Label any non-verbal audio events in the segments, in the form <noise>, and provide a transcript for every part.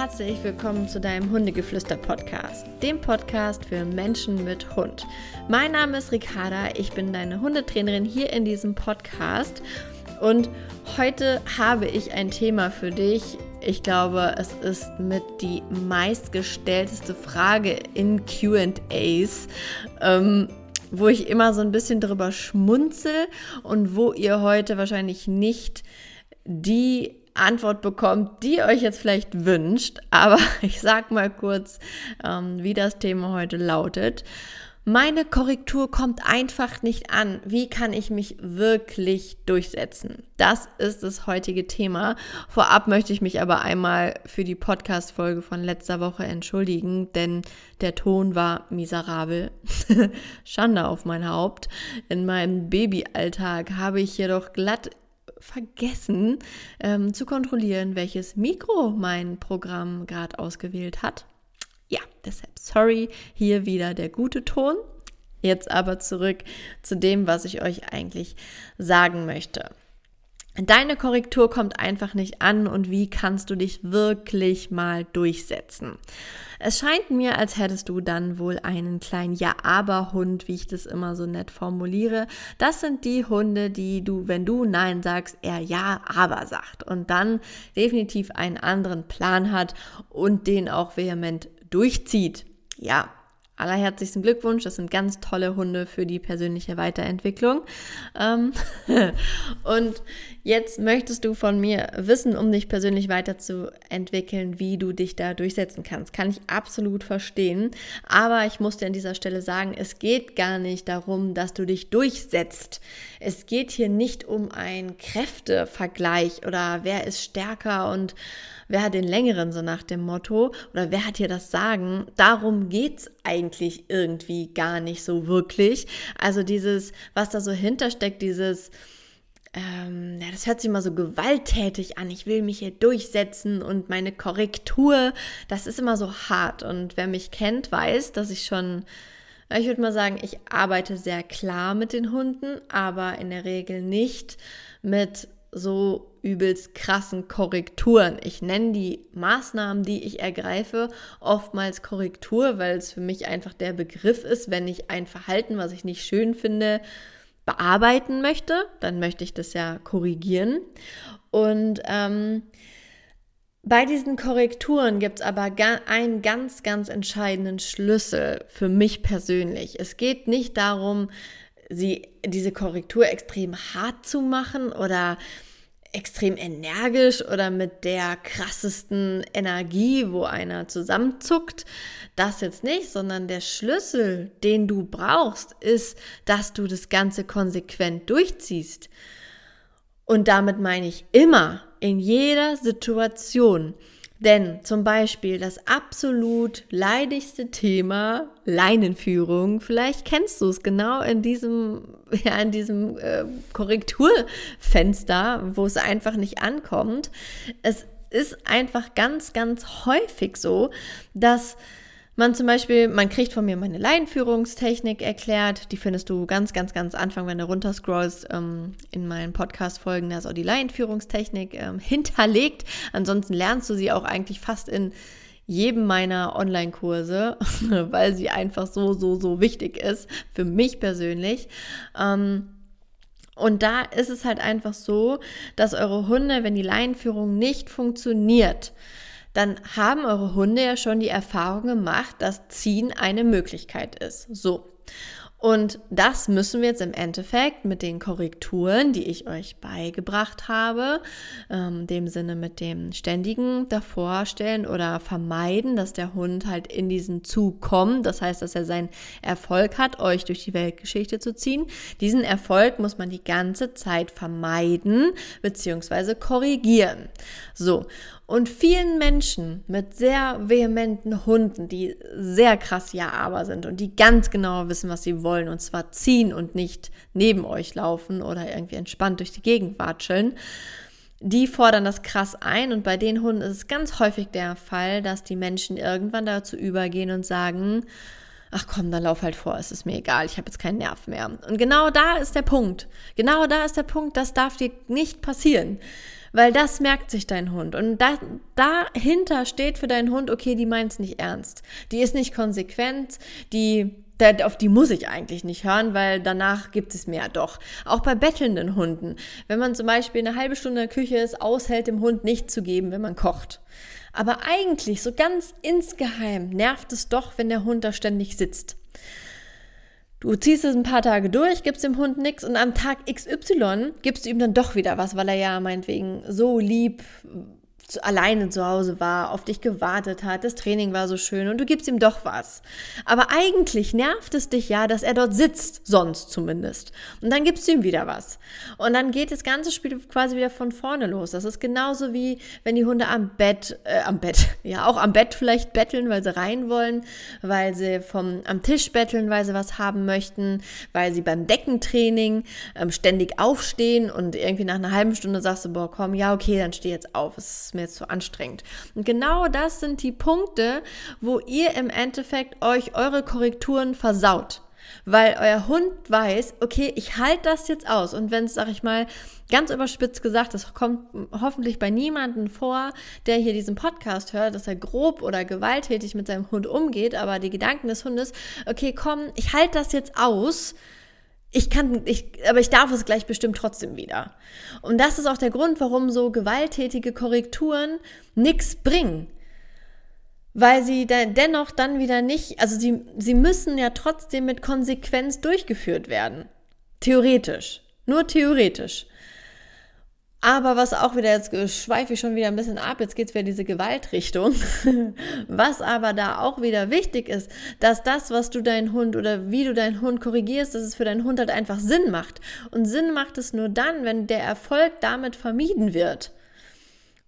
herzlich willkommen zu deinem Hundegeflüster-Podcast, dem Podcast für Menschen mit Hund. Mein Name ist Ricarda, ich bin deine Hundetrainerin hier in diesem Podcast und heute habe ich ein Thema für dich. Ich glaube, es ist mit die meistgestellteste Frage in QAs. Ähm, wo ich immer so ein bisschen drüber schmunzel und wo ihr heute wahrscheinlich nicht die Antwort bekommt, die ihr euch jetzt vielleicht wünscht. Aber <laughs> ich sag mal kurz, ähm, wie das Thema heute lautet. Meine Korrektur kommt einfach nicht an. Wie kann ich mich wirklich durchsetzen? Das ist das heutige Thema. Vorab möchte ich mich aber einmal für die Podcast-Folge von letzter Woche entschuldigen, denn der Ton war miserabel. <laughs> Schande auf mein Haupt. In meinem Babyalltag habe ich jedoch glatt vergessen ähm, zu kontrollieren, welches Mikro mein Programm gerade ausgewählt hat. Ja, deshalb sorry, hier wieder der gute Ton. Jetzt aber zurück zu dem, was ich euch eigentlich sagen möchte. Deine Korrektur kommt einfach nicht an und wie kannst du dich wirklich mal durchsetzen? Es scheint mir, als hättest du dann wohl einen kleinen Ja-Aber-Hund, wie ich das immer so nett formuliere. Das sind die Hunde, die du, wenn du Nein sagst, eher Ja-Aber sagt und dann definitiv einen anderen Plan hat und den auch vehement durchzieht. Ja, allerherzlichsten Glückwunsch. Das sind ganz tolle Hunde für die persönliche Weiterentwicklung. Ähm <laughs> und jetzt möchtest du von mir wissen, um dich persönlich weiterzuentwickeln, wie du dich da durchsetzen kannst. Kann ich absolut verstehen. Aber ich muss dir an dieser Stelle sagen, es geht gar nicht darum, dass du dich durchsetzt. Es geht hier nicht um einen Kräftevergleich oder wer ist stärker und wer hat den längeren, so nach dem Motto, oder wer hat hier das Sagen? Darum geht es eigentlich irgendwie gar nicht so wirklich. Also dieses, was da so hintersteckt, dieses, ähm, ja, das hört sich immer so gewalttätig an. Ich will mich hier durchsetzen und meine Korrektur, das ist immer so hart. Und wer mich kennt, weiß, dass ich schon, ich würde mal sagen, ich arbeite sehr klar mit den Hunden, aber in der Regel nicht mit so übelst krassen Korrekturen. Ich nenne die Maßnahmen, die ich ergreife, oftmals Korrektur, weil es für mich einfach der Begriff ist, wenn ich ein Verhalten, was ich nicht schön finde, bearbeiten möchte, dann möchte ich das ja korrigieren. Und ähm, bei diesen Korrekturen gibt es aber einen ganz, ganz entscheidenden Schlüssel für mich persönlich. Es geht nicht darum, sie, diese Korrektur extrem hart zu machen oder extrem energisch oder mit der krassesten Energie, wo einer zusammenzuckt. Das jetzt nicht, sondern der Schlüssel, den du brauchst, ist, dass du das Ganze konsequent durchziehst. Und damit meine ich immer, in jeder Situation. Denn zum Beispiel das absolut leidigste Thema Leinenführung, vielleicht kennst du es genau in diesem, <laughs> ja, in diesem äh, Korrekturfenster, wo es einfach nicht ankommt. Es ist einfach ganz, ganz häufig so, dass man zum Beispiel, man kriegt von mir meine Laienführungstechnik erklärt. Die findest du ganz, ganz, ganz Anfang, wenn du runterscrollst, ähm, in meinen Podcast-Folgen. Da ist auch die Laienführungstechnik ähm, <laughs> hinterlegt. Ansonsten lernst du sie auch eigentlich fast in jedem meiner Online-Kurse, <laughs> weil sie einfach so, so, so wichtig ist für mich persönlich. Ähm, und da ist es halt einfach so, dass eure Hunde, wenn die Laienführung nicht funktioniert, dann haben eure Hunde ja schon die Erfahrung gemacht, dass Ziehen eine Möglichkeit ist. So. Und das müssen wir jetzt im Endeffekt mit den Korrekturen, die ich euch beigebracht habe, ähm, dem Sinne mit dem ständigen davorstellen oder vermeiden, dass der Hund halt in diesen Zug kommt. Das heißt, dass er seinen Erfolg hat, euch durch die Weltgeschichte zu ziehen. Diesen Erfolg muss man die ganze Zeit vermeiden bzw. korrigieren. So. Und vielen Menschen mit sehr vehementen Hunden, die sehr krass Ja-Aber sind und die ganz genau wissen, was sie wollen, und zwar ziehen und nicht neben euch laufen oder irgendwie entspannt durch die Gegend watscheln, die fordern das krass ein. Und bei den Hunden ist es ganz häufig der Fall, dass die Menschen irgendwann dazu übergehen und sagen, ach komm, dann lauf halt vor, es ist mir egal, ich habe jetzt keinen Nerv mehr. Und genau da ist der Punkt. Genau da ist der Punkt, das darf dir nicht passieren. Weil das merkt sich dein Hund. Und da, dahinter steht für deinen Hund, okay, die meint es nicht ernst. Die ist nicht konsequent, die auf die muss ich eigentlich nicht hören, weil danach gibt es mehr doch. Auch bei bettelnden Hunden. Wenn man zum Beispiel eine halbe Stunde in der Küche ist, aushält, dem Hund nicht zu geben, wenn man kocht. Aber eigentlich, so ganz insgeheim, nervt es doch, wenn der Hund da ständig sitzt. Du ziehst es ein paar Tage durch, gibst dem Hund nichts und am Tag XY gibst du ihm dann doch wieder was, weil er ja meinetwegen so lieb alleine zu Hause war, auf dich gewartet hat, das Training war so schön und du gibst ihm doch was. Aber eigentlich nervt es dich ja, dass er dort sitzt, sonst zumindest. Und dann gibst du ihm wieder was. Und dann geht das ganze Spiel quasi wieder von vorne los. Das ist genauso wie, wenn die Hunde am Bett, äh, am Bett, <laughs> ja, auch am Bett vielleicht betteln, weil sie rein wollen, weil sie vom, am Tisch betteln, weil sie was haben möchten, weil sie beim Deckentraining ähm, ständig aufstehen und irgendwie nach einer halben Stunde sagst du, boah, komm, ja, okay, dann steh jetzt auf. Es ist mir jetzt zu anstrengend. Und genau das sind die Punkte, wo ihr im Endeffekt euch eure Korrekturen versaut. Weil euer Hund weiß, okay, ich halte das jetzt aus. Und wenn es, sag ich mal, ganz überspitzt gesagt, das kommt hoffentlich bei niemandem vor, der hier diesen Podcast hört, dass er grob oder gewalttätig mit seinem Hund umgeht, aber die Gedanken des Hundes, okay, komm, ich halte das jetzt aus, ich kann, ich, aber ich darf es gleich bestimmt trotzdem wieder. Und das ist auch der Grund, warum so gewalttätige Korrekturen nichts bringen. Weil sie dennoch dann wieder nicht, also sie, sie müssen ja trotzdem mit Konsequenz durchgeführt werden. Theoretisch. Nur theoretisch. Aber was auch wieder, jetzt schweife ich schon wieder ein bisschen ab, jetzt geht's wieder diese Gewaltrichtung. <laughs> was aber da auch wieder wichtig ist, dass das, was du deinen Hund oder wie du deinen Hund korrigierst, dass es für deinen Hund halt einfach Sinn macht. Und Sinn macht es nur dann, wenn der Erfolg damit vermieden wird.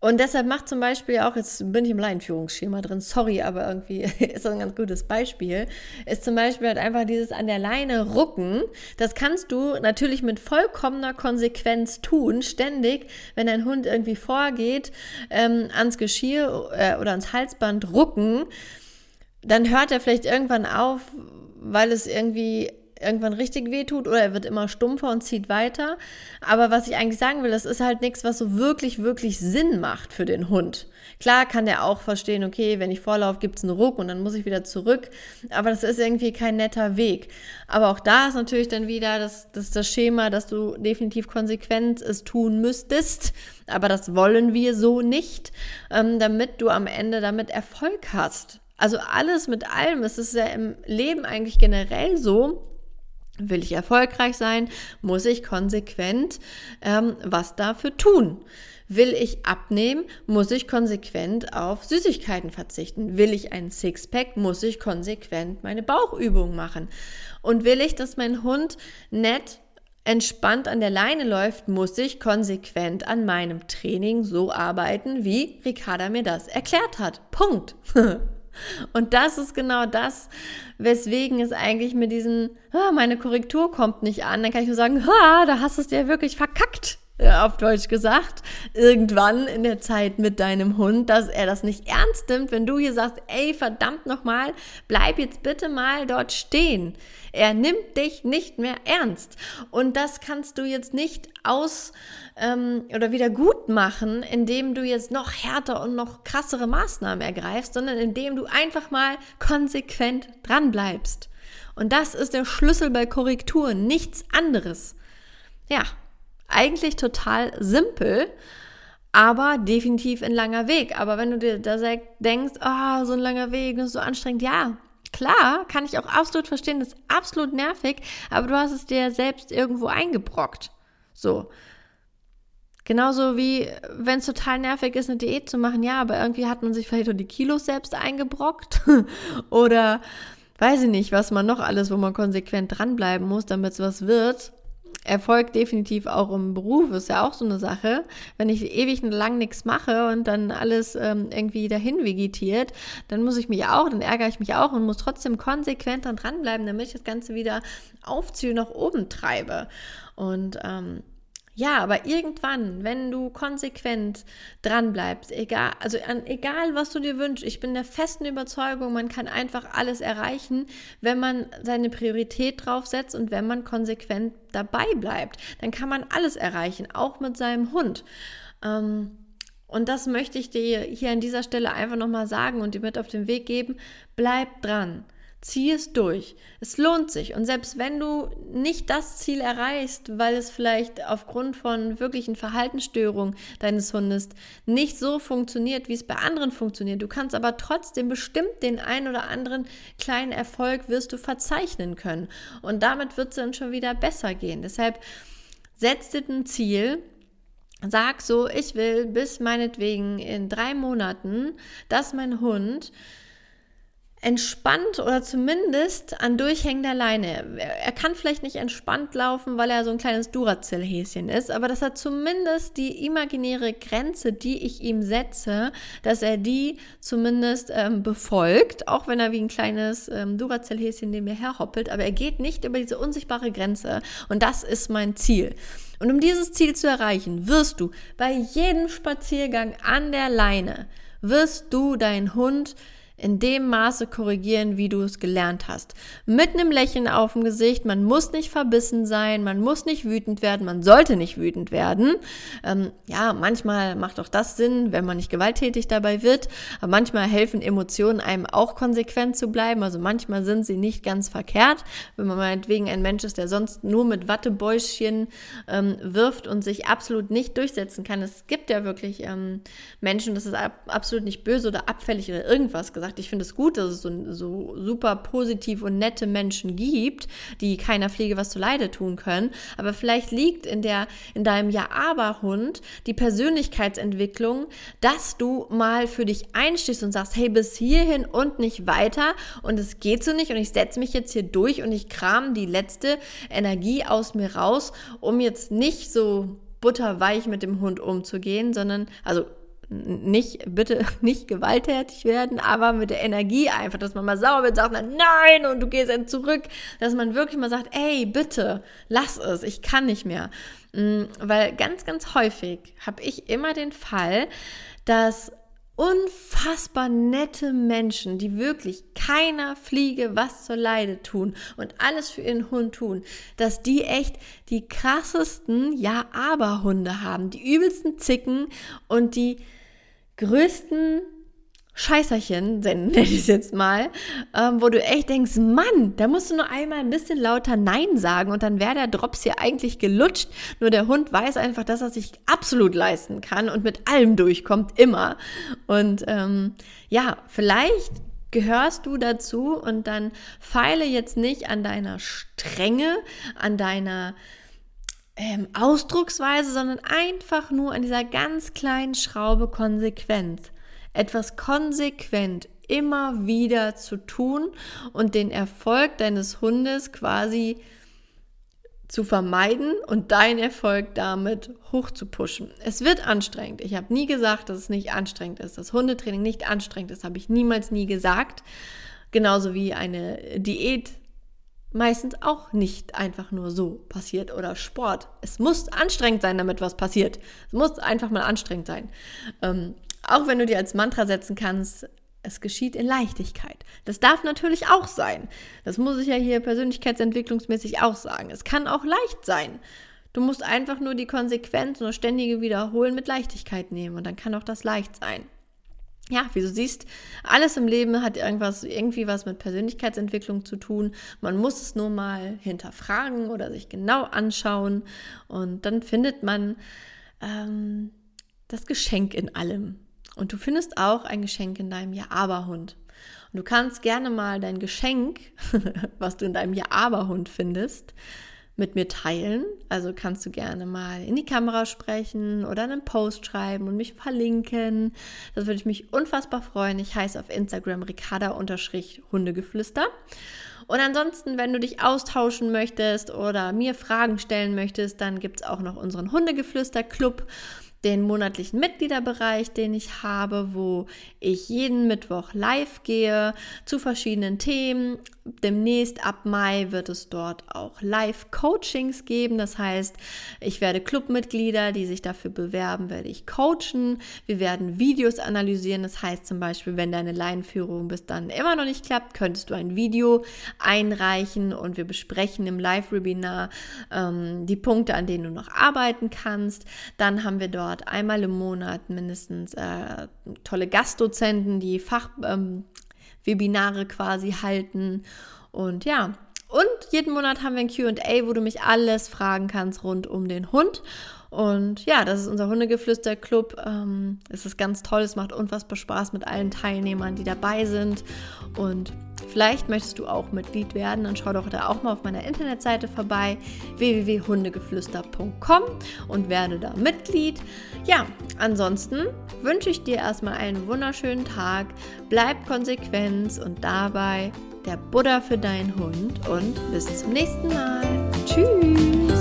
Und deshalb macht zum Beispiel auch, jetzt bin ich im Leinführungsschema drin, sorry, aber irgendwie <laughs> ist das ein ganz gutes Beispiel, ist zum Beispiel halt einfach dieses an der Leine rucken. Das kannst du natürlich mit vollkommener Konsequenz tun, ständig, wenn dein Hund irgendwie vorgeht, ähm, ans Geschirr äh, oder ans Halsband rucken, dann hört er vielleicht irgendwann auf, weil es irgendwie irgendwann richtig wehtut oder er wird immer stumpfer und zieht weiter. Aber was ich eigentlich sagen will, das ist halt nichts, was so wirklich, wirklich Sinn macht für den Hund. Klar kann der auch verstehen, okay, wenn ich vorlaufe, gibt es einen Ruck und dann muss ich wieder zurück. Aber das ist irgendwie kein netter Weg. Aber auch da ist natürlich dann wieder das, das, das Schema, dass du definitiv konsequent es tun müsstest. Aber das wollen wir so nicht, ähm, damit du am Ende damit Erfolg hast. Also alles mit allem, es ist ja im Leben eigentlich generell so, Will ich erfolgreich sein, muss ich konsequent ähm, was dafür tun. Will ich abnehmen, muss ich konsequent auf Süßigkeiten verzichten. Will ich ein Sixpack, muss ich konsequent meine Bauchübung machen. Und will ich, dass mein Hund nett entspannt an der Leine läuft, muss ich konsequent an meinem Training so arbeiten, wie Ricarda mir das erklärt hat. Punkt. <laughs> Und das ist genau das, weswegen es eigentlich mit diesen, ah, meine Korrektur kommt nicht an, dann kann ich nur sagen, da hast du es dir wirklich verkackt auf Deutsch gesagt, irgendwann in der Zeit mit deinem Hund, dass er das nicht ernst nimmt, wenn du hier sagst, ey, verdammt nochmal, bleib jetzt bitte mal dort stehen. Er nimmt dich nicht mehr ernst. Und das kannst du jetzt nicht aus ähm, oder wieder gut machen, indem du jetzt noch härter und noch krassere Maßnahmen ergreifst, sondern indem du einfach mal konsequent dran bleibst. Und das ist der Schlüssel bei Korrekturen, nichts anderes. Ja, eigentlich total simpel, aber definitiv ein langer Weg. Aber wenn du dir da denkst, ah, oh, so ein langer Weg, das ist so anstrengend, ja, klar, kann ich auch absolut verstehen, das ist absolut nervig, aber du hast es dir selbst irgendwo eingebrockt. So. Genauso wie, wenn es total nervig ist, eine Diät zu machen, ja, aber irgendwie hat man sich vielleicht auch die Kilos selbst eingebrockt. <laughs> Oder weiß ich nicht, was man noch alles, wo man konsequent dranbleiben muss, damit es was wird. Erfolg definitiv auch im Beruf ist ja auch so eine Sache. Wenn ich ewig lang nichts mache und dann alles ähm, irgendwie dahin vegetiert, dann muss ich mich auch, dann ärgere ich mich auch und muss trotzdem konsequent dann dranbleiben, damit ich das Ganze wieder aufziehe, nach oben treibe. Und ähm, ja, aber irgendwann, wenn du konsequent dran bleibst, egal, also an, egal was du dir wünschst, ich bin der festen Überzeugung, man kann einfach alles erreichen, wenn man seine Priorität draufsetzt und wenn man konsequent dabei bleibt. Dann kann man alles erreichen, auch mit seinem Hund. Ähm, und das möchte ich dir hier an dieser Stelle einfach nochmal sagen und dir mit auf den Weg geben. Bleib dran. Zieh es durch. Es lohnt sich. Und selbst wenn du nicht das Ziel erreichst, weil es vielleicht aufgrund von wirklichen Verhaltensstörungen deines Hundes nicht so funktioniert, wie es bei anderen funktioniert, du kannst aber trotzdem bestimmt den einen oder anderen kleinen Erfolg wirst du verzeichnen können. Und damit wird es dann schon wieder besser gehen. Deshalb setz dir ein Ziel, Sag so, ich will bis meinetwegen in drei Monaten, dass mein Hund entspannt oder zumindest an durchhängender Leine. Er kann vielleicht nicht entspannt laufen, weil er so ein kleines Duracell-Häschen ist, aber dass er zumindest die imaginäre Grenze, die ich ihm setze, dass er die zumindest ähm, befolgt, auch wenn er wie ein kleines ähm, Duracell-Häschen neben mir herhoppelt, aber er geht nicht über diese unsichtbare Grenze und das ist mein Ziel. Und um dieses Ziel zu erreichen, wirst du bei jedem Spaziergang an der Leine, wirst du deinen Hund in dem Maße korrigieren, wie du es gelernt hast. Mit einem Lächeln auf dem Gesicht, man muss nicht verbissen sein, man muss nicht wütend werden, man sollte nicht wütend werden. Ähm, ja, manchmal macht auch das Sinn, wenn man nicht gewalttätig dabei wird, aber manchmal helfen Emotionen einem auch konsequent zu bleiben, also manchmal sind sie nicht ganz verkehrt, wenn man meinetwegen ein Mensch ist, der sonst nur mit Wattebäuschen ähm, wirft und sich absolut nicht durchsetzen kann. Es gibt ja wirklich ähm, Menschen, das ist ab, absolut nicht böse oder abfällig oder irgendwas gesagt, gesagt, ich finde es gut, dass es so, so super positiv und nette Menschen gibt, die keiner Pflege was zu Leide tun können. Aber vielleicht liegt in der, in deinem Ja-Aber-Hund die Persönlichkeitsentwicklung, dass du mal für dich einstehst und sagst, hey, bis hierhin und nicht weiter und es geht so nicht und ich setze mich jetzt hier durch und ich kram die letzte Energie aus mir raus, um jetzt nicht so butterweich mit dem Hund umzugehen, sondern, also nicht, bitte <laughs> nicht gewalttätig werden, aber mit der Energie einfach, dass man mal sauer wird, sagt, nein, und du gehst dann zurück, dass man wirklich mal sagt, ey, bitte, lass es, ich kann nicht mehr. Mm, weil ganz, ganz häufig habe ich immer den Fall, dass unfassbar nette Menschen, die wirklich keiner Fliege was zur Leide tun und alles für ihren Hund tun, dass die echt die krassesten Ja-Aber-Hunde haben, die übelsten Zicken und die größten Scheißerchen, <laughs> nenne ich es jetzt mal, ähm, wo du echt denkst, Mann, da musst du nur einmal ein bisschen lauter Nein sagen und dann wäre der Drops hier eigentlich gelutscht. Nur der Hund weiß einfach, dass er sich absolut leisten kann und mit allem durchkommt, immer. Und ähm, ja, vielleicht gehörst du dazu und dann feile jetzt nicht an deiner Strenge, an deiner ähm, Ausdrucksweise, sondern einfach nur an dieser ganz kleinen Schraube Konsequenz. Etwas konsequent immer wieder zu tun und den Erfolg deines Hundes quasi zu vermeiden und deinen Erfolg damit hoch zu pushen. Es wird anstrengend. Ich habe nie gesagt, dass es nicht anstrengend ist. Dass Hundetraining nicht anstrengend ist, habe ich niemals nie gesagt. Genauso wie eine Diät meistens auch nicht einfach nur so passiert oder Sport. Es muss anstrengend sein, damit was passiert. Es muss einfach mal anstrengend sein. Ähm, auch wenn du dir als Mantra setzen kannst, es geschieht in Leichtigkeit. Das darf natürlich auch sein. Das muss ich ja hier persönlichkeitsentwicklungsmäßig auch sagen. Es kann auch leicht sein. Du musst einfach nur die Konsequenz und das ständige Wiederholen mit Leichtigkeit nehmen und dann kann auch das leicht sein ja, wie du siehst, alles im Leben hat irgendwas, irgendwie was mit Persönlichkeitsentwicklung zu tun. Man muss es nur mal hinterfragen oder sich genau anschauen und dann findet man ähm, das Geschenk in allem. Und du findest auch ein Geschenk in deinem Ja-Aber-Hund. Und du kannst gerne mal dein Geschenk, <laughs> was du in deinem Ja-Aber-Hund findest, mit mir teilen. Also kannst du gerne mal in die Kamera sprechen oder einen Post schreiben und mich verlinken. Das würde ich mich unfassbar freuen. Ich heiße auf Instagram ricarda-hundegeflüster. Und ansonsten, wenn du dich austauschen möchtest oder mir Fragen stellen möchtest, dann gibt es auch noch unseren Hundegeflüster-Club den monatlichen Mitgliederbereich, den ich habe, wo ich jeden Mittwoch live gehe zu verschiedenen Themen, demnächst ab Mai wird es dort auch Live-Coachings geben. Das heißt, ich werde Clubmitglieder, die sich dafür bewerben, werde ich coachen. Wir werden Videos analysieren. Das heißt zum Beispiel, wenn deine Laienführung bis dann immer noch nicht klappt, könntest du ein Video einreichen und wir besprechen im Live-Webinar ähm, die Punkte, an denen du noch arbeiten kannst. Dann haben wir dort einmal im Monat mindestens äh, tolle Gastdozenten, die Fach, ähm, quasi halten. Und ja, und jeden Monat haben wir ein QA, wo du mich alles fragen kannst rund um den Hund. Und ja, das ist unser Hundegeflüster-Club. Ähm, es ist ganz toll, es macht unfassbar Spaß mit allen Teilnehmern, die dabei sind. Und vielleicht möchtest du auch Mitglied werden, dann schau doch da auch mal auf meiner Internetseite vorbei, www.hundegeflüster.com und werde da Mitglied. Ja, ansonsten wünsche ich dir erstmal einen wunderschönen Tag. Bleib konsequent und dabei der Buddha für deinen Hund und bis zum nächsten Mal. Tschüss!